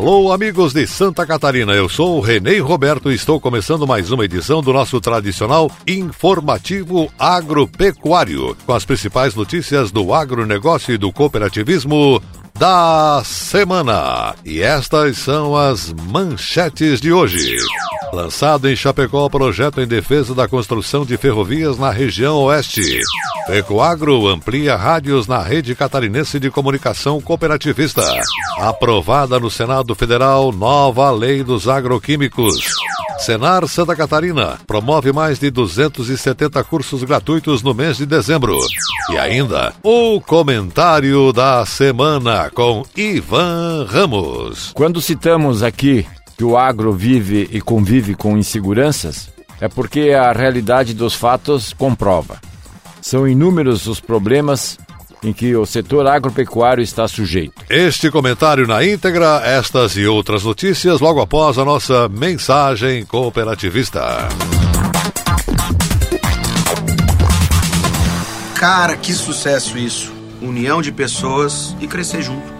Alô, amigos de Santa Catarina, eu sou o Renê Roberto e estou começando mais uma edição do nosso tradicional informativo agropecuário, com as principais notícias do agronegócio e do cooperativismo da semana. E estas são as manchetes de hoje. Lançado em Chapecó projeto em defesa da construção de ferrovias na região oeste. Ecoagro amplia rádios na rede catarinense de comunicação cooperativista. Aprovada no Senado Federal nova lei dos agroquímicos. Senar Santa Catarina promove mais de 270 cursos gratuitos no mês de dezembro. E ainda, o comentário da semana com Ivan Ramos. Quando citamos aqui que o agro vive e convive com inseguranças, é porque a realidade dos fatos comprova. São inúmeros os problemas em que o setor agropecuário está sujeito. Este comentário na íntegra, estas e outras notícias logo após a nossa mensagem cooperativista. Cara, que sucesso isso! União de pessoas e crescer junto.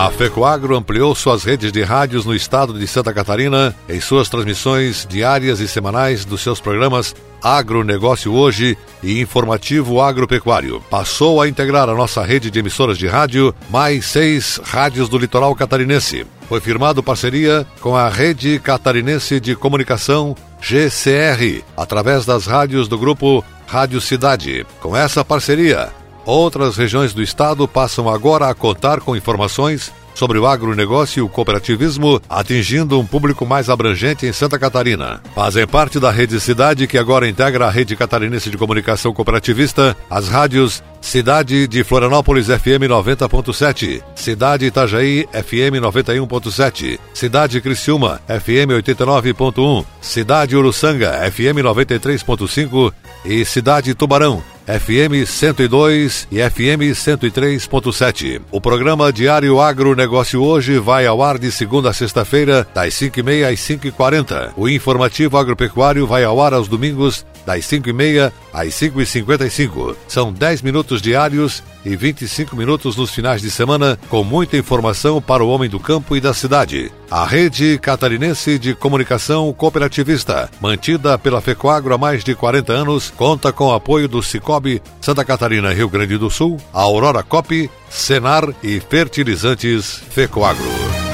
A FECOAGRO ampliou suas redes de rádios no estado de Santa Catarina em suas transmissões diárias e semanais dos seus programas Agronegócio Hoje e Informativo Agropecuário. Passou a integrar a nossa rede de emissoras de rádio, mais seis rádios do litoral catarinense. Foi firmado parceria com a Rede Catarinense de Comunicação, GCR, através das rádios do grupo Rádio Cidade. Com essa parceria, Outras regiões do estado passam agora a contar com informações sobre o agronegócio e o cooperativismo, atingindo um público mais abrangente em Santa Catarina. Fazem parte da Rede Cidade, que agora integra a Rede Catarinense de Comunicação Cooperativista, as rádios Cidade de Florianópolis FM 90.7, Cidade Itajaí FM 91.7, Cidade Criciúma FM 89.1, Cidade Uruçanga FM 93.5 e Cidade Tubarão FM 102 e FM 103.7. O programa Diário Agronegócio hoje vai ao ar de segunda a sexta-feira, das 5h30 às 5h40. O informativo agropecuário vai ao ar aos domingos, das 5h30 às 5h55. São 10 minutos diários e 25 minutos nos finais de semana, com muita informação para o homem do campo e da cidade. A rede catarinense de comunicação cooperativista, mantida pela FECOAGRO há mais de 40 anos, conta com o apoio do Cicobi Santa Catarina, Rio Grande do Sul, Aurora Cop, Senar e Fertilizantes FECOAGRO.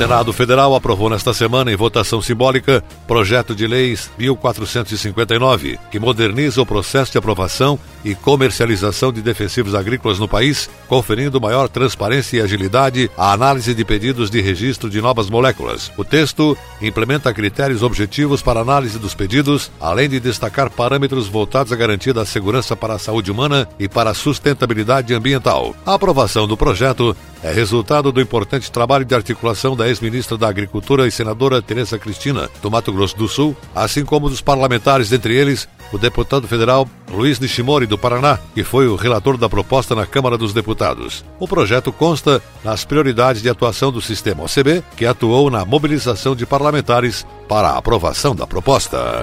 Senado Federal aprovou nesta semana, em votação simbólica, projeto de leis 1459, que moderniza o processo de aprovação e comercialização de defensivos agrícolas no país, conferindo maior transparência e agilidade à análise de pedidos de registro de novas moléculas. O texto implementa critérios objetivos para análise dos pedidos, além de destacar parâmetros voltados à garantia da segurança para a saúde humana e para a sustentabilidade ambiental. A aprovação do projeto é resultado do importante trabalho de articulação da ex-ministra da Agricultura e senadora Teresa Cristina, do Mato Grosso do Sul, assim como dos parlamentares, entre eles o deputado federal Luiz Nishimori, do Paraná, que foi o relator da proposta na Câmara dos Deputados. O projeto consta nas prioridades de atuação do sistema OCB, que atuou na mobilização de parlamentares para a aprovação da proposta.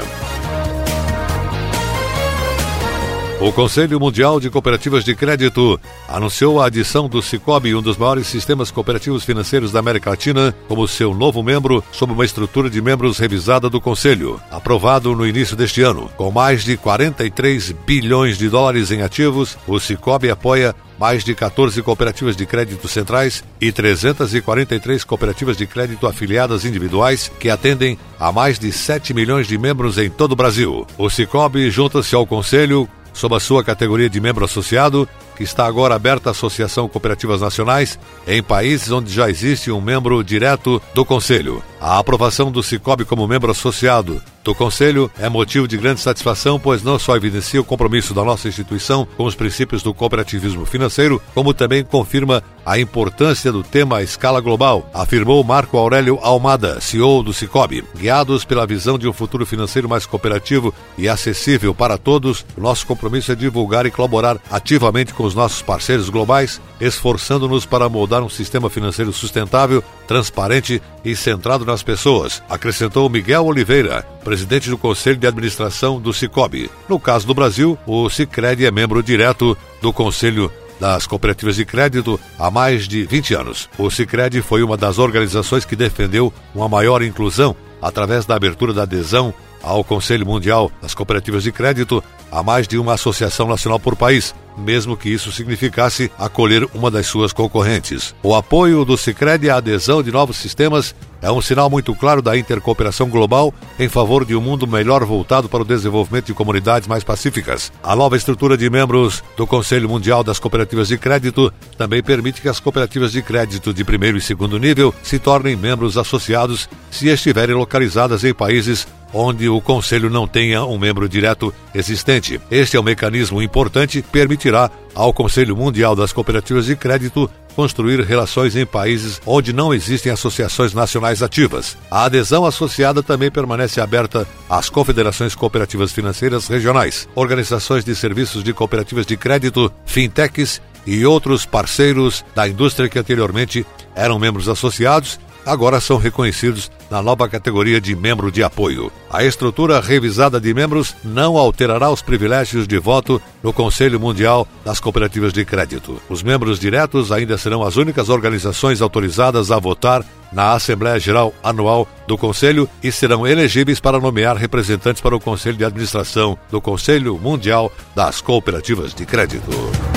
O Conselho Mundial de Cooperativas de Crédito anunciou a adição do Cicobi, um dos maiores sistemas cooperativos financeiros da América Latina, como seu novo membro, sob uma estrutura de membros revisada do Conselho, aprovado no início deste ano. Com mais de 43 bilhões de dólares em ativos, o Cicobi apoia mais de 14 cooperativas de crédito centrais e 343 cooperativas de crédito afiliadas individuais que atendem a mais de 7 milhões de membros em todo o Brasil. O Cicobi junta-se ao Conselho sob a sua categoria de membro associado, que está agora aberta à Associação Cooperativas Nacionais em países onde já existe um membro direto do Conselho. A aprovação do Cicobi como membro associado do Conselho é motivo de grande satisfação, pois não só evidencia o compromisso da nossa instituição com os princípios do cooperativismo financeiro, como também confirma a importância do tema à escala global, afirmou Marco Aurélio Almada, CEO do Cicobi. Guiados pela visão de um futuro financeiro mais cooperativo e acessível para todos, nosso compromisso é divulgar e colaborar ativamente com os nossos parceiros globais, esforçando-nos para moldar um sistema financeiro sustentável, transparente e centrado nas pessoas, acrescentou Miguel Oliveira, presidente do Conselho de Administração do Cicobi. No caso do Brasil, o Cicred é membro direto do Conselho das cooperativas de crédito há mais de 20 anos. O Cicred foi uma das organizações que defendeu uma maior inclusão através da abertura da adesão ao Conselho Mundial das Cooperativas de Crédito a mais de uma associação nacional por país, mesmo que isso significasse acolher uma das suas concorrentes. O apoio do Sicredi à adesão de novos sistemas é um sinal muito claro da intercooperação global em favor de um mundo melhor voltado para o desenvolvimento de comunidades mais pacíficas. A nova estrutura de membros do Conselho Mundial das Cooperativas de Crédito também permite que as cooperativas de crédito de primeiro e segundo nível se tornem membros associados se estiverem localizadas em países onde o Conselho não tenha um membro direto existente. Este é um mecanismo importante que permitirá ao Conselho Mundial das Cooperativas de Crédito construir relações em países onde não existem associações nacionais ativas. A adesão associada também permanece aberta às confederações cooperativas financeiras regionais, organizações de serviços de cooperativas de crédito, fintechs e outros parceiros da indústria que anteriormente eram membros associados agora são reconhecidos na nova categoria de membro de apoio. A estrutura revisada de membros não alterará os privilégios de voto no Conselho Mundial das Cooperativas de Crédito. Os membros diretos ainda serão as únicas organizações autorizadas a votar na Assembleia Geral Anual do Conselho e serão elegíveis para nomear representantes para o Conselho de Administração do Conselho Mundial das Cooperativas de Crédito.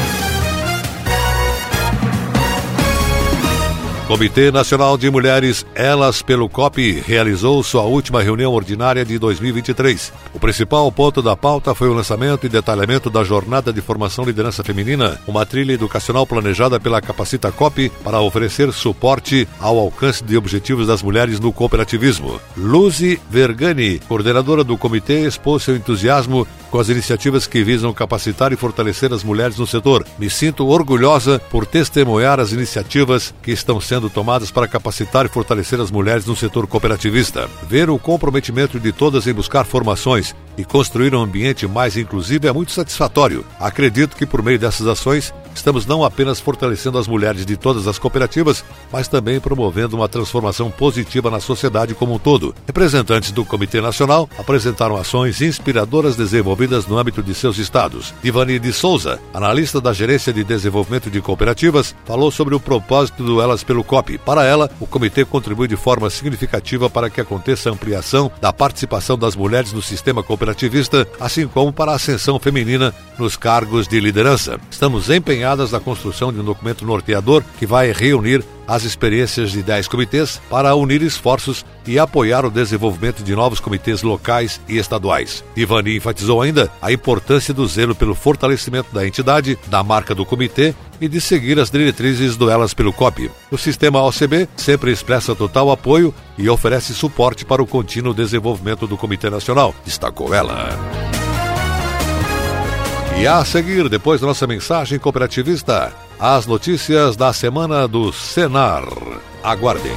Comitê Nacional de Mulheres Elas pelo COP realizou sua última reunião ordinária de 2023. O principal ponto da pauta foi o lançamento e detalhamento da Jornada de Formação Liderança Feminina, uma trilha educacional planejada pela Capacita COP para oferecer suporte ao alcance de objetivos das mulheres no cooperativismo. Luzi Vergani, coordenadora do comitê, expôs seu entusiasmo com as iniciativas que visam capacitar e fortalecer as mulheres no setor. Me sinto orgulhosa por testemunhar as iniciativas que estão sendo tomadas para capacitar e fortalecer as mulheres no setor cooperativista. Ver o comprometimento de todas em buscar formações e construir um ambiente mais inclusivo é muito satisfatório. Acredito que por meio dessas ações estamos não apenas fortalecendo as mulheres de todas as cooperativas, mas também promovendo uma transformação positiva na sociedade como um todo. Representantes do Comitê Nacional apresentaram ações inspiradoras desenvolvidas no âmbito de seus estados. Ivani de Souza, analista da Gerência de Desenvolvimento de Cooperativas, falou sobre o propósito do Elas pelo COP. Para ela, o comitê contribui de forma significativa para que aconteça a ampliação da participação das mulheres no sistema cooperativista, assim como para a ascensão feminina nos cargos de liderança. Estamos empenhadas na construção de um documento norteador que vai reunir as experiências de 10 comitês para unir esforços e apoiar o desenvolvimento de novos comitês locais e estaduais. Ivani enfatizou ainda a importância do zelo pelo fortalecimento da entidade, da marca do comitê e de seguir as diretrizes do Elas pelo COP. O sistema OCB sempre expressa total apoio e oferece suporte para o contínuo desenvolvimento do Comitê Nacional, destacou ela. E a seguir, depois da nossa mensagem cooperativista, as notícias da semana do Senar. Aguardem.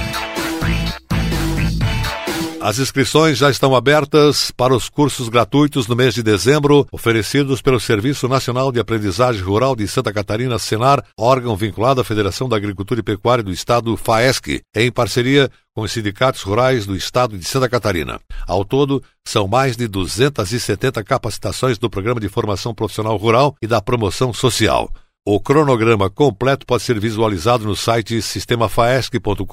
As inscrições já estão abertas para os cursos gratuitos no mês de dezembro, oferecidos pelo Serviço Nacional de Aprendizagem Rural de Santa Catarina, Senar, órgão vinculado à Federação da Agricultura e Pecuária do Estado, FAESC, em parceria com os sindicatos rurais do Estado de Santa Catarina. Ao todo, são mais de 270 capacitações do Programa de Formação Profissional Rural e da Promoção Social. O cronograma completo pode ser visualizado no site sistemafaesc.com.br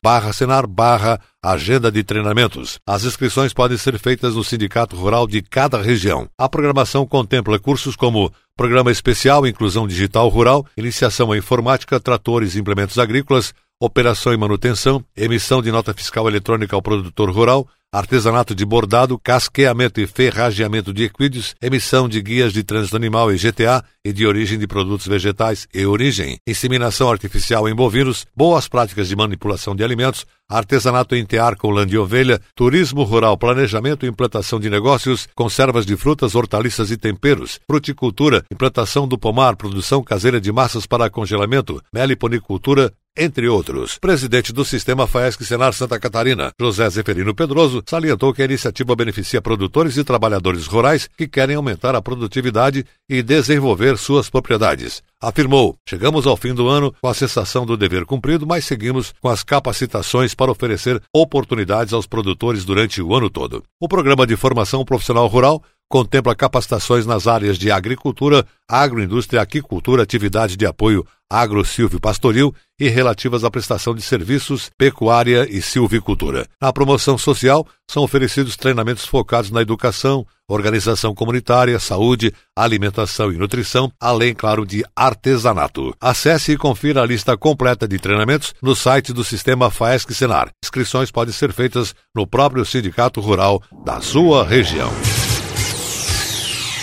barra senar barra agenda de treinamentos. As inscrições podem ser feitas no sindicato rural de cada região. A programação contempla cursos como Programa Especial Inclusão Digital Rural, Iniciação à Informática, Tratores e Implementos Agrícolas, Operação e Manutenção, Emissão de Nota Fiscal Eletrônica ao Produtor Rural, artesanato de bordado, casqueamento e ferrageamento de equídeos, emissão de guias de trânsito animal e GTA e de origem de produtos vegetais e origem, inseminação artificial em bovinos, boas práticas de manipulação de alimentos, artesanato em tear com lã de ovelha, turismo rural, planejamento e implantação de negócios, conservas de frutas, hortaliças e temperos, fruticultura, implantação do pomar, produção caseira de massas para congelamento, meliponicultura, entre outros. Presidente do Sistema FAESC Senar Santa Catarina, José Zeferino Pedroso, salientou que a iniciativa beneficia produtores e trabalhadores rurais que querem aumentar a produtividade e desenvolver suas propriedades. Afirmou: Chegamos ao fim do ano com a sensação do dever cumprido, mas seguimos com as capacitações para oferecer oportunidades aos produtores durante o ano todo. O programa de formação profissional rural contempla capacitações nas áreas de agricultura, agroindústria, aquicultura, atividade de apoio agro, silvio pastoril e relativas à prestação de serviços, pecuária e silvicultura. Na promoção social, são oferecidos treinamentos focados na educação, organização comunitária, saúde, alimentação e nutrição, além, claro, de artesanato. Acesse e confira a lista completa de treinamentos no site do Sistema FAESC Senar. Inscrições podem ser feitas no próprio sindicato rural da sua região.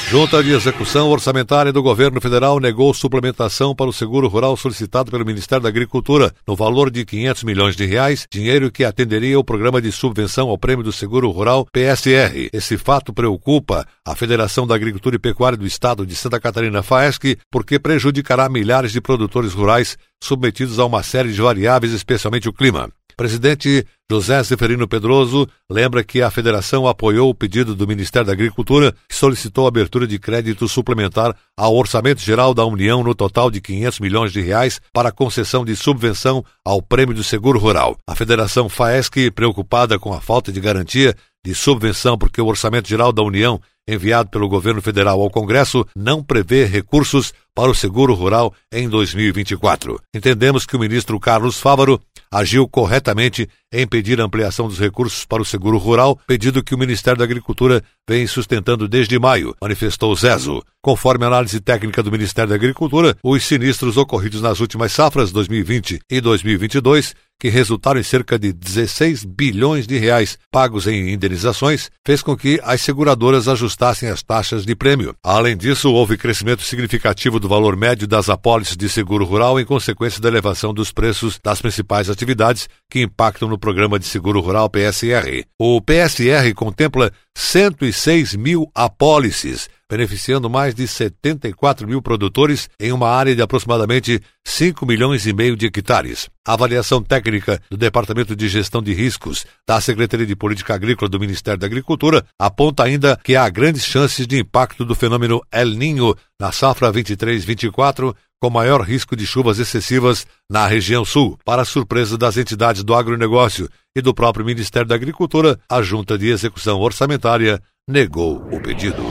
Junta de Execução Orçamentária do Governo Federal negou suplementação para o seguro rural solicitado pelo Ministério da Agricultura no valor de 500 milhões de reais, dinheiro que atenderia o programa de subvenção ao Prêmio do Seguro Rural PSR. Esse fato preocupa a Federação da Agricultura e Pecuária do Estado de Santa Catarina FAESC, porque prejudicará milhares de produtores rurais submetidos a uma série de variáveis, especialmente o clima. Presidente José Zeferino Pedroso lembra que a federação apoiou o pedido do Ministério da Agricultura, que solicitou a abertura de crédito suplementar ao Orçamento Geral da União no total de 500 milhões de reais para concessão de subvenção ao Prêmio do Seguro Rural. A Federação FAESC, preocupada com a falta de garantia de subvenção porque o Orçamento Geral da União enviado pelo governo federal ao Congresso não prevê recursos para o seguro rural em 2024. Entendemos que o ministro Carlos Fávaro agiu corretamente em pedir a ampliação dos recursos para o seguro rural, pedido que o Ministério da Agricultura vem sustentando desde maio, manifestou Zezo. Conforme a análise técnica do Ministério da Agricultura, os sinistros ocorridos nas últimas safras 2020 e 2022 que resultaram em cerca de 16 bilhões de reais pagos em indenizações, fez com que as seguradoras ajustassem as taxas de prêmio. Além disso, houve crescimento significativo do do valor médio das apólices de seguro rural em consequência da elevação dos preços das principais atividades que impactam no programa de seguro rural PSR. O PSR contempla 106 mil apólices, beneficiando mais de 74 mil produtores em uma área de aproximadamente 5 milhões e meio de hectares. A avaliação técnica do Departamento de Gestão de Riscos da Secretaria de Política Agrícola do Ministério da Agricultura aponta ainda que há grandes chances de impacto do fenômeno El Ninho na safra 23-24, com maior risco de chuvas excessivas na região sul. Para surpresa das entidades do agronegócio e do próprio Ministério da Agricultura, a Junta de Execução Orçamentária negou o pedido.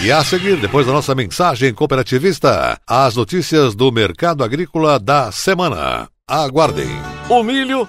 E a seguir, depois da nossa mensagem cooperativista, as notícias do mercado agrícola da semana. Aguardem. O milho,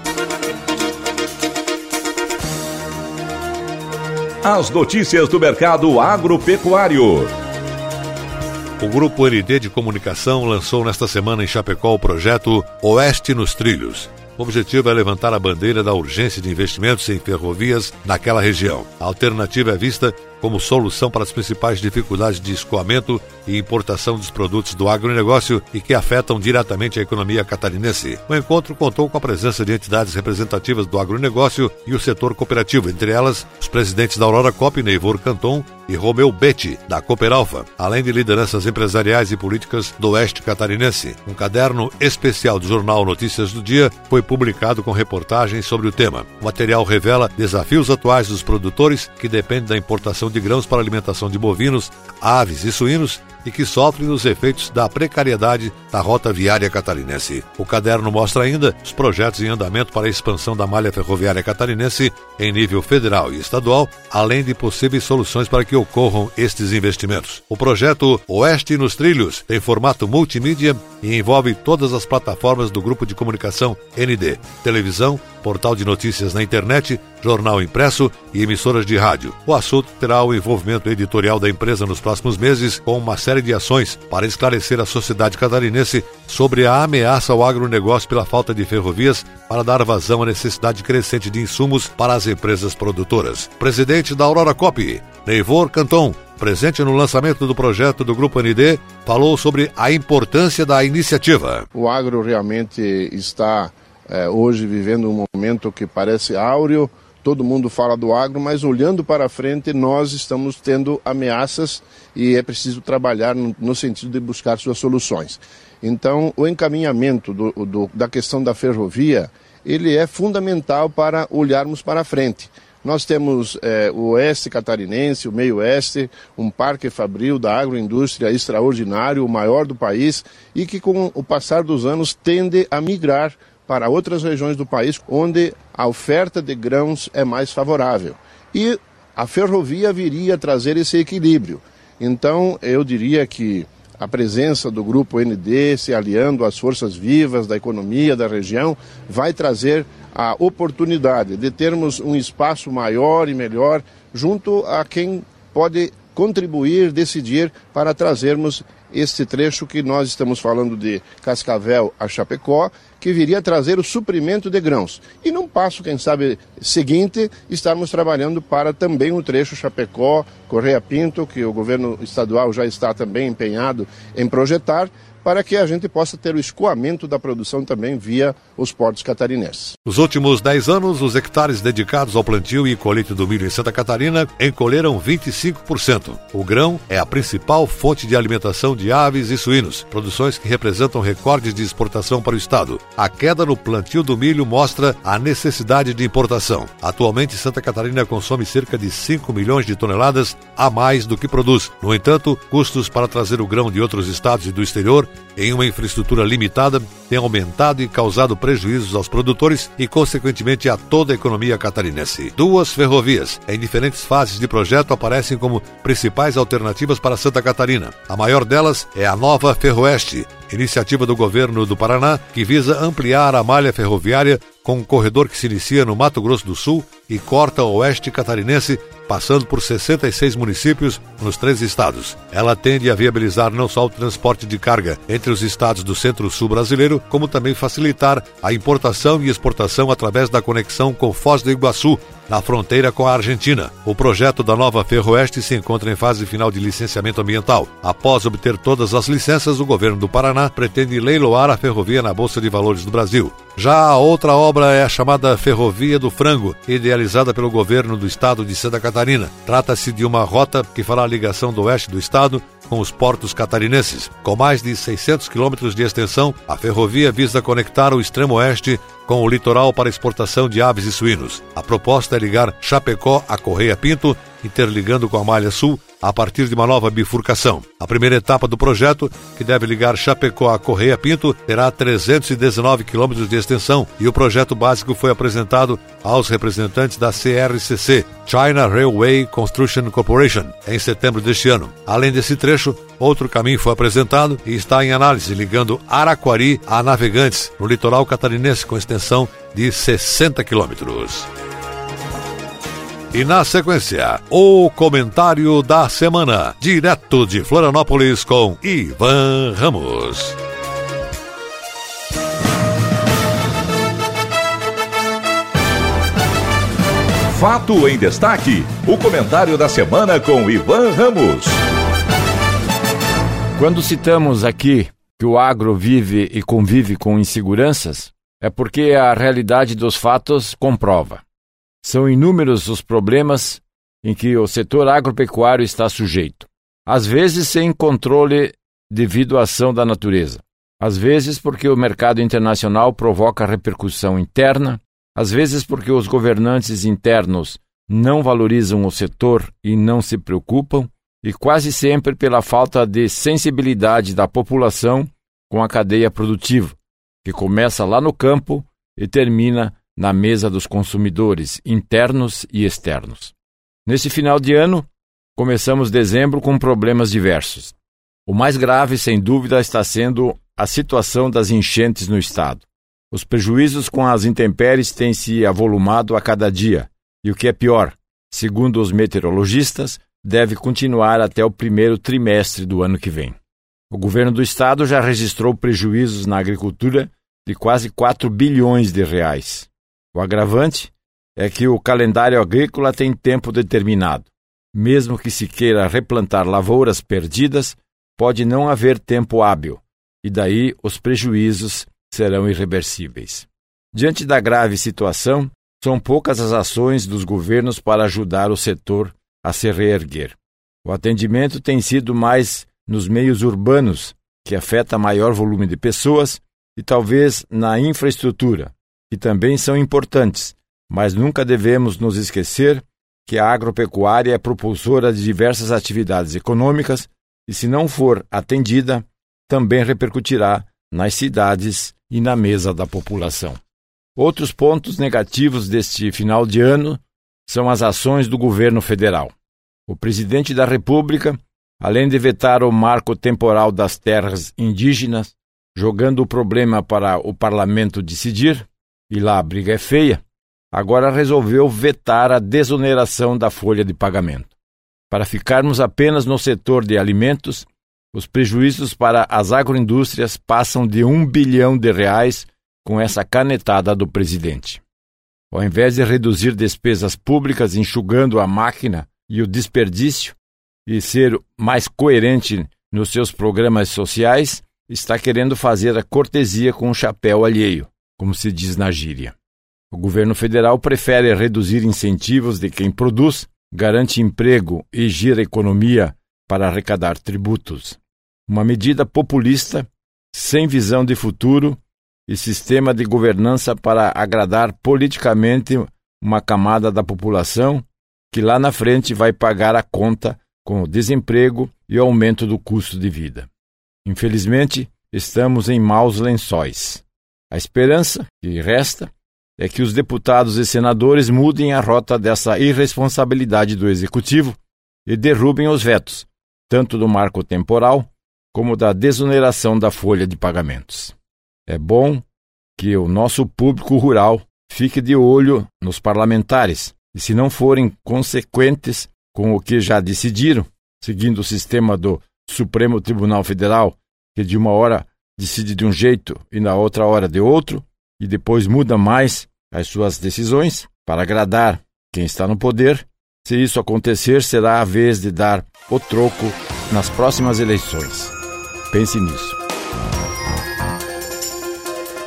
As notícias do mercado agropecuário. O Grupo ND de Comunicação lançou nesta semana em Chapecó o projeto Oeste nos Trilhos. O objetivo é levantar a bandeira da urgência de investimentos em ferrovias naquela região. A alternativa é vista como solução para as principais dificuldades de escoamento e importação dos produtos do agronegócio e que afetam diretamente a economia catarinense. O encontro contou com a presença de entidades representativas do agronegócio e o setor cooperativo, entre elas os presidentes da Aurora Cop, Neivor Canton e Romeu Betti, da Cooperalfa, além de lideranças empresariais e políticas do oeste catarinense. Um caderno especial do jornal Notícias do Dia foi publicado com reportagens sobre o tema. O material revela desafios atuais dos produtores que dependem da importação de grãos para alimentação de bovinos, aves e suínos e que sofrem os efeitos da precariedade da rota viária catarinense. O caderno mostra ainda os projetos em andamento para a expansão da malha ferroviária catarinense em nível federal e estadual, além de possíveis soluções para que ocorram estes investimentos. O projeto Oeste nos Trilhos tem formato multimídia e envolve todas as plataformas do grupo de comunicação ND, televisão, portal de notícias na internet, jornal impresso e emissoras de rádio. O assunto terá o envolvimento editorial da empresa nos próximos meses, com uma série de ações para esclarecer a sociedade catarinense sobre a ameaça ao agronegócio pela falta de ferrovias para dar vazão à necessidade crescente de insumos para as empresas produtoras. Presidente da Aurora Cop, Neivor Canton, presente no lançamento do projeto do Grupo ND, falou sobre a importância da iniciativa. O agro realmente está é, hoje vivendo um momento que parece áureo, todo mundo fala do agro, mas olhando para frente, nós estamos tendo ameaças e é preciso trabalhar no, no sentido de buscar suas soluções. Então, o encaminhamento do, do, da questão da ferrovia, ele é fundamental para olharmos para frente. Nós temos é, o oeste catarinense, o meio oeste, um parque fabril da agroindústria extraordinário, o maior do país, e que com o passar dos anos tende a migrar para outras regiões do país onde a oferta de grãos é mais favorável. E a ferrovia viria a trazer esse equilíbrio. Então, eu diria que a presença do grupo ND se aliando às forças vivas da economia da região vai trazer a oportunidade de termos um espaço maior e melhor junto a quem pode contribuir, decidir para trazermos este trecho que nós estamos falando de Cascavel a Chapecó, que viria trazer o suprimento de grãos. E num passo, quem sabe, seguinte, estamos trabalhando para também o trecho Chapecó, Correia Pinto, que o governo estadual já está também empenhado em projetar, para que a gente possa ter o escoamento da produção também via os portos catarinenses. Nos últimos 10 anos, os hectares dedicados ao plantio e colheita do milho em Santa Catarina encolheram 25%. O grão é a principal fonte de alimentação de aves e suínos, produções que representam recordes de exportação para o estado. a queda no plantio do milho mostra a necessidade de importação. Atualmente, Santa Catarina consome cerca de 5 milhões de toneladas a mais do que produz. No entanto, custos para trazer o grão de outros estados e do exterior em uma infraestrutura limitada têm aumentado e causado prejuízos aos produtores e, consequentemente, a toda a economia catarinense. Duas ferrovias, em diferentes fases de projeto, aparecem como principais alternativas para Santa Catarina. A maior delas é a nova Ferroeste, iniciativa do governo do Paraná que visa ampliar a malha ferroviária com um corredor que se inicia no Mato Grosso do Sul e corta o oeste catarinense, passando por 66 municípios nos três estados. Ela tende a viabilizar não só o transporte de carga entre os estados do centro-sul brasileiro, como também facilitar a importação e exportação através da conexão com Foz do Iguaçu, na fronteira com a Argentina. O projeto da nova Ferroeste se encontra em fase final de licenciamento ambiental. Após obter todas as licenças, o governo do Paraná pretende leiloar a ferrovia na Bolsa de Valores do Brasil. Já a outra obra é a chamada Ferrovia do Frango, idealizada pelo governo do estado de Santa Catarina. Trata-se de uma rota que fará a ligação do oeste do estado com os portos catarinenses. Com mais de 600 quilômetros de extensão, a ferrovia visa conectar o extremo oeste com o litoral para exportação de aves e suínos. A proposta é ligar Chapecó a Correia Pinto, interligando com a Malha Sul a partir de uma nova bifurcação. A primeira etapa do projeto, que deve ligar Chapecó a Correia Pinto, terá 319 quilômetros de extensão e o projeto básico foi apresentado aos representantes da CRCC, China Railway Construction Corporation, em setembro deste ano. Além desse trecho, outro caminho foi apresentado e está em análise, ligando Araquari a Navegantes, no litoral catarinense, com extensão de 60 quilômetros. E na sequência, o comentário da semana, direto de Florianópolis com Ivan Ramos. Fato em destaque, o comentário da semana com Ivan Ramos. Quando citamos aqui que o agro vive e convive com inseguranças, é porque a realidade dos fatos comprova. São inúmeros os problemas em que o setor agropecuário está sujeito. Às vezes sem controle devido à ação da natureza. Às vezes porque o mercado internacional provoca repercussão interna, às vezes porque os governantes internos não valorizam o setor e não se preocupam, e quase sempre pela falta de sensibilidade da população com a cadeia produtiva, que começa lá no campo e termina na mesa dos consumidores internos e externos. Nesse final de ano, começamos dezembro com problemas diversos. O mais grave, sem dúvida, está sendo a situação das enchentes no estado. Os prejuízos com as intempéries têm se avolumado a cada dia, e o que é pior, segundo os meteorologistas, deve continuar até o primeiro trimestre do ano que vem. O governo do estado já registrou prejuízos na agricultura de quase 4 bilhões de reais. O agravante é que o calendário agrícola tem tempo determinado. Mesmo que se queira replantar lavouras perdidas, pode não haver tempo hábil, e daí os prejuízos serão irreversíveis. Diante da grave situação, são poucas as ações dos governos para ajudar o setor a se reerguer. O atendimento tem sido mais nos meios urbanos, que afeta maior volume de pessoas, e talvez na infraestrutura, que também são importantes, mas nunca devemos nos esquecer que a agropecuária é propulsora de diversas atividades econômicas e, se não for atendida, também repercutirá nas cidades e na mesa da população. Outros pontos negativos deste final de ano são as ações do governo federal. O presidente da República, além de vetar o marco temporal das terras indígenas, jogando o problema para o parlamento decidir, e lá a briga é feia, agora resolveu vetar a desoneração da folha de pagamento. Para ficarmos apenas no setor de alimentos, os prejuízos para as agroindústrias passam de um bilhão de reais com essa canetada do presidente. Ao invés de reduzir despesas públicas enxugando a máquina e o desperdício e ser mais coerente nos seus programas sociais, está querendo fazer a cortesia com o chapéu alheio como se diz na gíria. O governo federal prefere reduzir incentivos de quem produz, garante emprego e gira economia para arrecadar tributos. Uma medida populista, sem visão de futuro e sistema de governança para agradar politicamente uma camada da população que lá na frente vai pagar a conta com o desemprego e o aumento do custo de vida. Infelizmente, estamos em maus lençóis. A esperança que resta é que os deputados e senadores mudem a rota dessa irresponsabilidade do executivo e derrubem os vetos, tanto do marco temporal como da desoneração da folha de pagamentos. É bom que o nosso público rural fique de olho nos parlamentares e, se não forem consequentes com o que já decidiram, seguindo o sistema do Supremo Tribunal Federal, que de uma hora decide de um jeito e na outra hora de outro, e depois muda mais as suas decisões para agradar quem está no poder, se isso acontecer, será a vez de dar o troco nas próximas eleições. Pense nisso.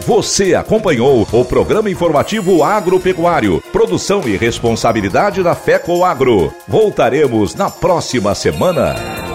Você acompanhou o programa informativo agropecuário, produção e responsabilidade da FECO Agro. Voltaremos na próxima semana.